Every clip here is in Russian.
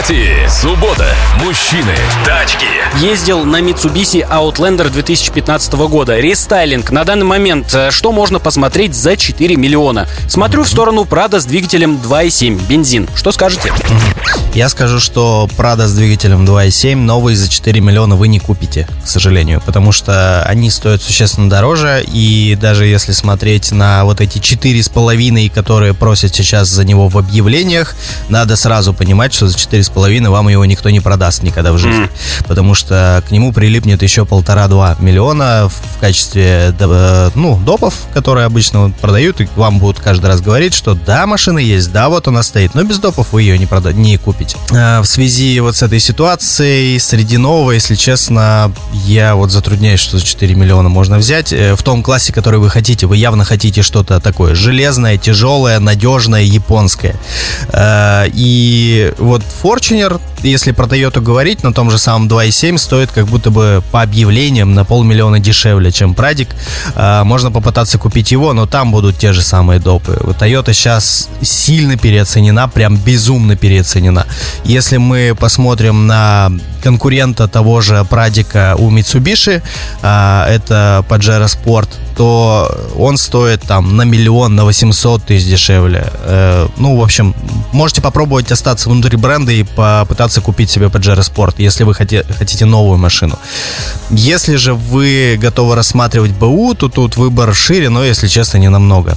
Автопати. Суббота. Мужчины. Тачки. Ездил на Mitsubishi Outlander 2015 года. Рестайлинг. На данный момент э, что можно посмотреть за 4 миллиона? Смотрю в сторону Prado с двигателем 2.7 бензин. Что скажете? Я скажу, что Prado с двигателем 2.7 новый за 4 миллиона вы не купите, к сожалению, потому что они стоят существенно дороже, и даже если смотреть на вот эти 4,5, которые просят сейчас за него в объявлениях, надо сразу понимать, что за 4,5 вам его никто не продаст никогда в жизни, mm. потому что к нему прилипнет еще полтора-два миллиона в качестве, э, ну, допов, которые обычно продают, и вам будут каждый раз говорить, что да, машина есть, да, вот она стоит, но без допов вы ее не, прода- не купите. А, в связи вот с этой ситуацией, среди нового, если честно, я вот затрудняюсь, что за 4 миллиона можно взять. Э, в том классе, который вы хотите, вы явно хотите что-то такое железное, тяжелое, надежное, японское. А, и вот Fortuner, если про Toyota говорить, на том же самом 2.7 стоит как будто бы по объявлениям на полмиллиона дешевле, чем Прадик. А, можно попытаться купить его, но там будут те же самые допы. Toyota сейчас сильно переоценена, прям безумно переоценена. Если мы посмотрим на конкурента того же Прадика у Mitsubishi, а, это Pajero Sport, то он стоит там на миллион, на 800 тысяч дешевле. Э, ну, в общем, можете попробовать остаться внутри бренда и попытаться купить себе Pajero Sport, если вы хотите, новую машину. Если же вы готовы рассматривать БУ, то тут выбор шире, но, если честно, не намного.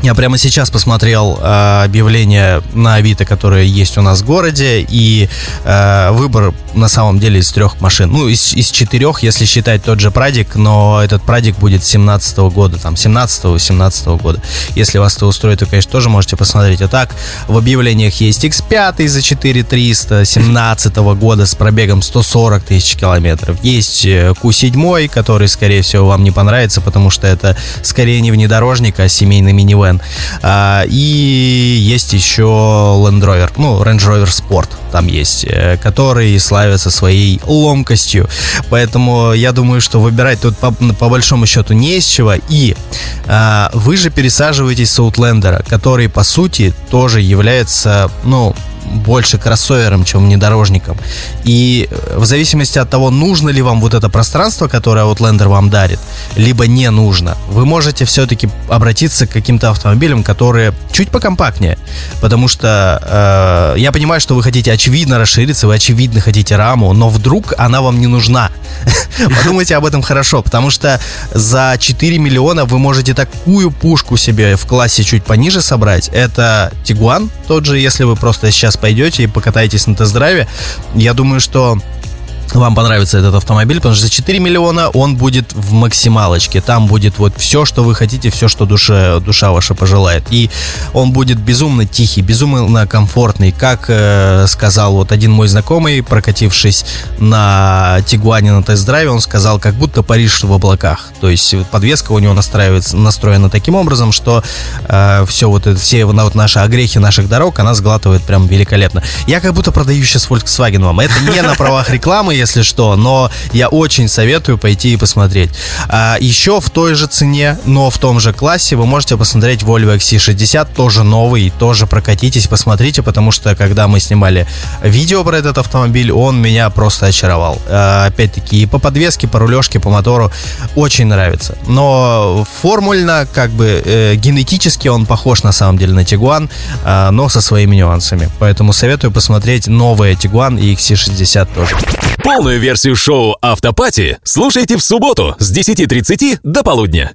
Я прямо сейчас посмотрел э, объявление на Авито, которое есть у нас в городе, и э, выбор на самом деле из трех машин. Ну, из, из четырех, если считать тот же Прадик, но этот Прадик будет 17 -го года, там, 17-17 -го года. Если вас это устроит, то, конечно, тоже можете посмотреть. А так, в объявлениях есть X5 за 4300 17 -го года с пробегом 140 тысяч километров. Есть Q7, который, скорее всего, вам не понравится, потому что это скорее не внедорожник, а семейный минивэн Citroen. А, и есть еще Land Rover, ну, Range Rover Sport там есть, э, который славится своей ломкостью. Поэтому я думаю, что выбирать тут по, по большому счету не из чего. И а, вы же пересаживаетесь с Outlander, который по сути тоже является, ну, больше кроссовером, чем внедорожником. И э, в зависимости от того, нужно ли вам вот это пространство, которое Outlander вам дарит, либо не нужно, вы можете все-таки обратиться к каким-то автомобилям, которые чуть покомпактнее. Потому что э, я понимаю, что вы хотите очевидно расшириться, вы очевидно хотите раму, но вдруг она вам не нужна. Подумайте об этом хорошо, потому что за 4 миллиона вы можете такую пушку себе в классе чуть пониже собрать. Это Тигуан тот же, если вы просто сейчас пойдете и покатаетесь на тест-драйве. Я думаю, что вам понравится этот автомобиль, потому что за 4 миллиона он будет в максималочке. Там будет вот все, что вы хотите, все, что душа, душа ваша пожелает. И он будет безумно тихий, безумно комфортный. Как э, сказал вот один мой знакомый, прокатившись на Тигуане на тест-драйве, он сказал, как будто Париж в облаках. То есть подвеска у него настраивается, настроена таким образом, что э, все вот это, все вот наши огрехи наших дорог, она сглатывает прям великолепно. Я как будто продаю сейчас Volkswagen вам. Это не на правах рекламы, если что, но я очень советую пойти и посмотреть. А, еще в той же цене, но в том же классе вы можете посмотреть Volvo XC60, тоже новый, тоже прокатитесь, посмотрите, потому что когда мы снимали видео про этот автомобиль, он меня просто очаровал. А, опять-таки и по подвеске, по рулежке, по мотору очень нравится. Но формульно, как бы э, генетически он похож на самом деле на Tiguan, э, но со своими нюансами. Поэтому советую посмотреть новые Tiguan и XC60 тоже. Полную версию шоу «Автопати» слушайте в субботу с 10.30 до полудня.